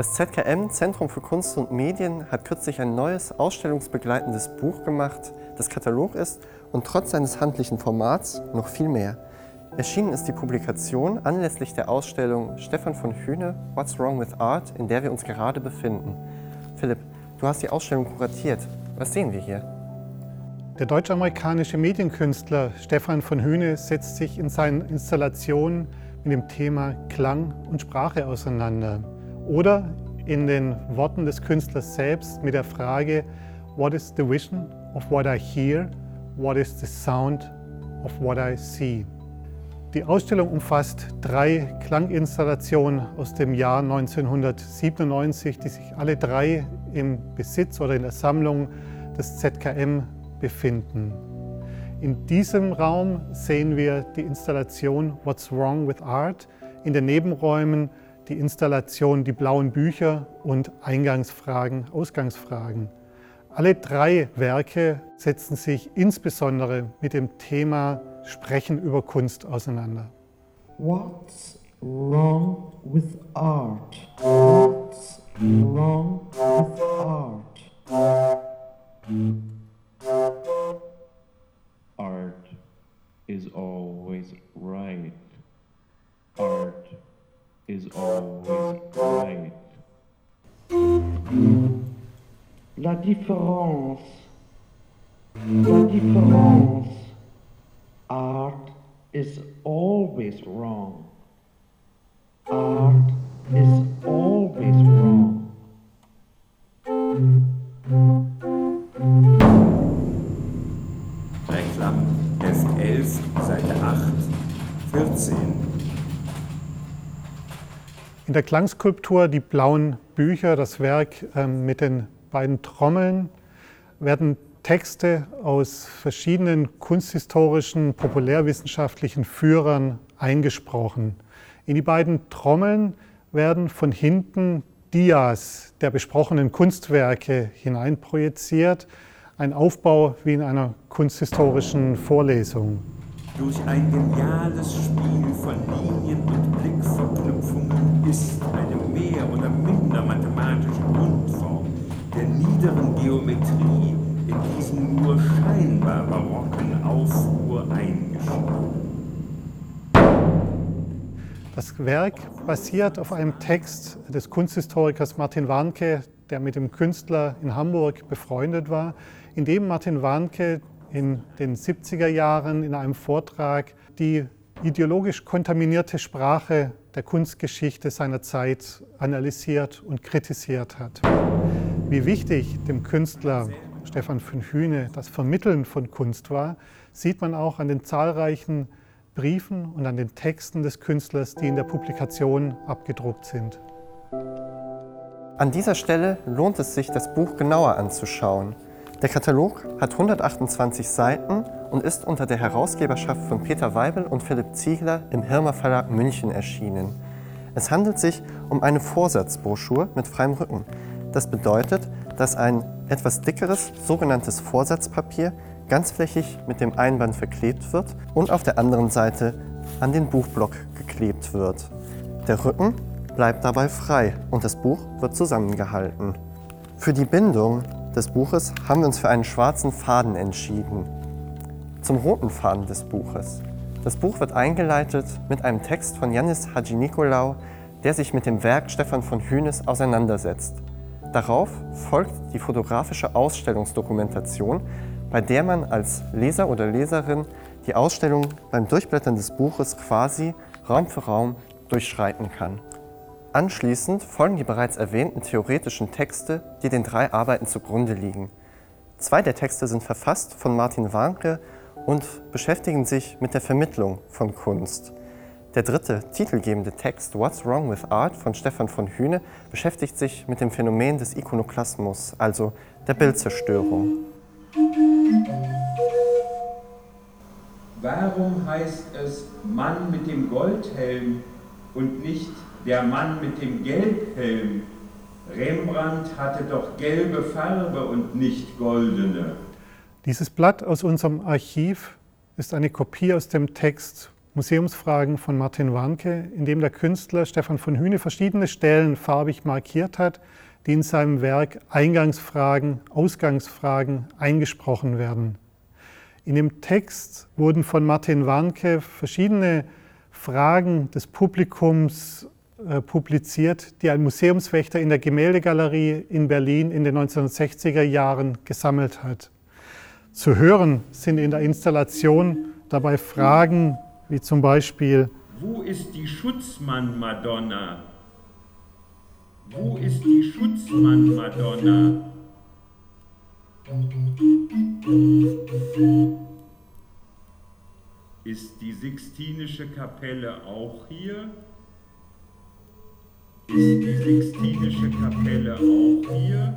Das ZKM Zentrum für Kunst und Medien hat kürzlich ein neues ausstellungsbegleitendes Buch gemacht, das Katalog ist und trotz seines handlichen Formats noch viel mehr. Erschienen ist die Publikation anlässlich der Ausstellung Stefan von Hühne What's Wrong with Art, in der wir uns gerade befinden. Philipp, du hast die Ausstellung kuratiert. Was sehen wir hier? Der deutsch-amerikanische Medienkünstler Stefan von Hühne setzt sich in seinen Installationen mit dem Thema Klang und Sprache auseinander. Oder in den Worten des Künstlers selbst mit der Frage, What is the vision of what I hear? What is the sound of what I see? Die Ausstellung umfasst drei Klanginstallationen aus dem Jahr 1997, die sich alle drei im Besitz oder in der Sammlung des ZKM befinden. In diesem Raum sehen wir die Installation What's Wrong with Art, in den Nebenräumen die Installation Die blauen Bücher und Eingangsfragen, Ausgangsfragen. Alle drei Werke setzen sich insbesondere mit dem Thema Sprechen über Kunst auseinander. What's wrong with art? What's wrong with art? Is always right. La différence. La différence. Art is always wrong. Art is always wrong. Reklam, Heft 11, Seite 8, 14. In der Klangskulptur Die blauen Bücher, das Werk ähm, mit den beiden Trommeln, werden Texte aus verschiedenen kunsthistorischen, populärwissenschaftlichen Führern eingesprochen. In die beiden Trommeln werden von hinten Dias der besprochenen Kunstwerke hineinprojiziert, ein Aufbau wie in einer kunsthistorischen Vorlesung. Durch ein geniales Spiel von Linien und Blickverknüpfungen ist eine mehr oder minder mathematische Grundform der niederen Geometrie in diesen nur scheinbar barocken Aufruhr eingeschrieben. Das Werk basiert auf einem Text des Kunsthistorikers Martin Warnke, der mit dem Künstler in Hamburg befreundet war, in dem Martin Warnke in den 70er Jahren in einem Vortrag die ideologisch kontaminierte Sprache der Kunstgeschichte seiner Zeit analysiert und kritisiert hat. Wie wichtig dem Künstler Stefan von Hühne das Vermitteln von Kunst war, sieht man auch an den zahlreichen Briefen und an den Texten des Künstlers, die in der Publikation abgedruckt sind. An dieser Stelle lohnt es sich, das Buch genauer anzuschauen. Der Katalog hat 128 Seiten und ist unter der Herausgeberschaft von Peter Weibel und Philipp Ziegler im Hirmer Verlag München erschienen. Es handelt sich um eine Vorsatzbroschur mit freiem Rücken. Das bedeutet, dass ein etwas dickeres sogenanntes Vorsatzpapier ganzflächig mit dem Einband verklebt wird und auf der anderen Seite an den Buchblock geklebt wird. Der Rücken bleibt dabei frei und das Buch wird zusammengehalten. Für die Bindung des Buches haben wir uns für einen schwarzen Faden entschieden. Zum roten Faden des Buches. Das Buch wird eingeleitet mit einem Text von Yannis Hadji Nikolaou, der sich mit dem Werk Stefan von Hünes auseinandersetzt. Darauf folgt die fotografische Ausstellungsdokumentation, bei der man als Leser oder Leserin die Ausstellung beim Durchblättern des Buches quasi Raum für Raum durchschreiten kann. Anschließend folgen die bereits erwähnten theoretischen Texte, die den drei Arbeiten zugrunde liegen. Zwei der Texte sind verfasst von Martin Warnke und beschäftigen sich mit der Vermittlung von Kunst. Der dritte, titelgebende Text What's Wrong with Art von Stefan von Hühne beschäftigt sich mit dem Phänomen des Ikonoklasmus, also der Bildzerstörung. Warum heißt es Mann mit dem Goldhelm und nicht der Mann mit dem Gelbhelm? Rembrandt hatte doch gelbe Farbe und nicht goldene. Dieses Blatt aus unserem Archiv ist eine Kopie aus dem Text Museumsfragen von Martin Warnke, in dem der Künstler Stefan von Hühne verschiedene Stellen farbig markiert hat, die in seinem Werk Eingangsfragen, Ausgangsfragen eingesprochen werden. In dem Text wurden von Martin Warnke verschiedene Fragen des Publikums publiziert, die ein Museumswächter in der Gemäldegalerie in Berlin in den 1960er Jahren gesammelt hat. Zu hören sind in der Installation dabei Fragen wie zum Beispiel, Wo ist die Schutzmann-Madonna? Wo ist die Schutzmann-Madonna? Ist die Sixtinische Kapelle auch hier? Ist die Sixtinische Kapelle auch hier?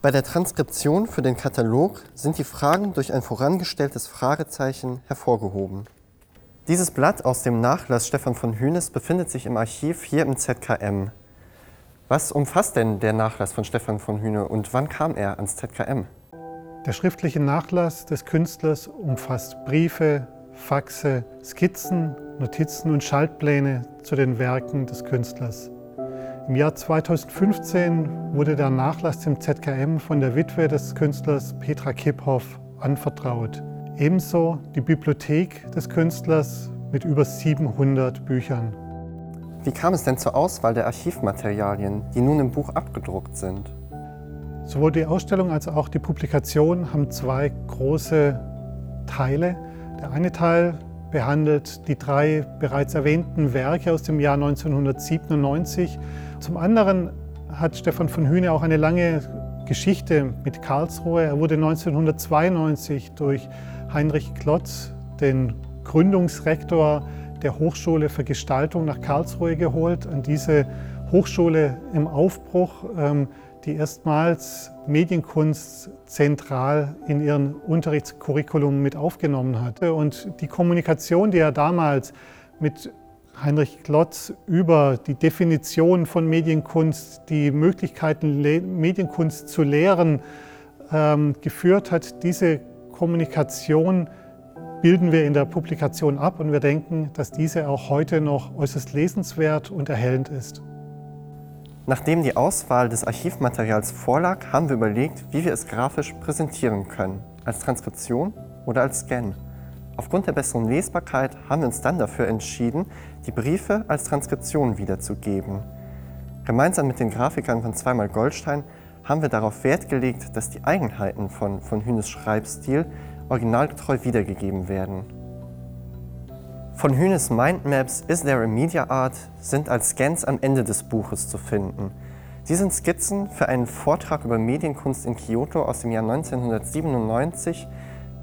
Bei der Transkription für den Katalog sind die Fragen durch ein vorangestelltes Fragezeichen hervorgehoben. Dieses Blatt aus dem Nachlass Stefan von Hünes befindet sich im Archiv hier im ZKM. Was umfasst denn der Nachlass von Stefan von Hüne und wann kam er ans ZKM? Der schriftliche Nachlass des Künstlers umfasst Briefe, Faxe, Skizzen, Notizen und Schaltpläne zu den Werken des Künstlers. Im Jahr 2015 wurde der Nachlass dem ZKM von der Witwe des Künstlers Petra Kipphoff anvertraut. Ebenso die Bibliothek des Künstlers mit über 700 Büchern. Wie kam es denn zur Auswahl der Archivmaterialien, die nun im Buch abgedruckt sind? Sowohl die Ausstellung als auch die Publikation haben zwei große Teile. Der eine Teil behandelt die drei bereits erwähnten Werke aus dem Jahr 1997. Zum anderen hat Stefan von Hühne auch eine lange Geschichte mit Karlsruhe. Er wurde 1992 durch Heinrich Klotz, den Gründungsrektor der Hochschule für Gestaltung nach Karlsruhe geholt. An diese Hochschule im Aufbruch, ähm, die erstmals Medienkunst zentral in ihren Unterrichtscurriculum mit aufgenommen hatte. Und die Kommunikation, die er damals mit Heinrich Klotz über die Definition von Medienkunst, die Möglichkeiten, Medienkunst zu lehren, ähm, geführt hat, diese Kommunikation bilden wir in der Publikation ab und wir denken, dass diese auch heute noch äußerst lesenswert und erhellend ist. Nachdem die Auswahl des Archivmaterials vorlag, haben wir überlegt, wie wir es grafisch präsentieren können. Als Transkription oder als Scan. Aufgrund der besseren Lesbarkeit haben wir uns dann dafür entschieden, die Briefe als Transkription wiederzugeben. Gemeinsam mit den Grafikern von Zweimal Goldstein haben wir darauf Wert gelegt, dass die Eigenheiten von, von Hünes Schreibstil originalgetreu wiedergegeben werden. Von Hünes Mindmaps Is There a Media Art sind als Scans am Ende des Buches zu finden. Sie sind Skizzen für einen Vortrag über Medienkunst in Kyoto aus dem Jahr 1997,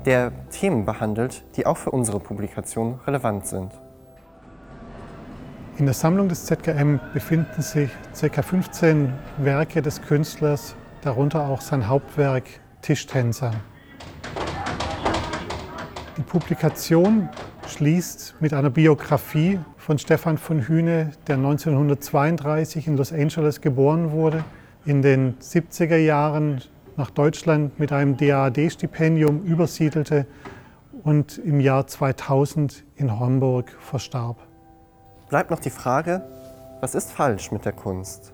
der Themen behandelt, die auch für unsere Publikation relevant sind. In der Sammlung des ZKM befinden sich ca. 15 Werke des Künstlers, darunter auch sein Hauptwerk Tischtänzer. Die Publikation schließt mit einer Biografie von Stefan von Hühne, der 1932 in Los Angeles geboren wurde, in den 70er Jahren nach Deutschland mit einem DAAD-Stipendium übersiedelte und im Jahr 2000 in Homburg verstarb. Bleibt noch die Frage, was ist falsch mit der Kunst?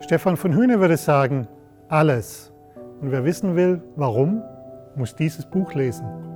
Stefan von Hühne würde sagen, alles. Und wer wissen will, warum, muss dieses Buch lesen.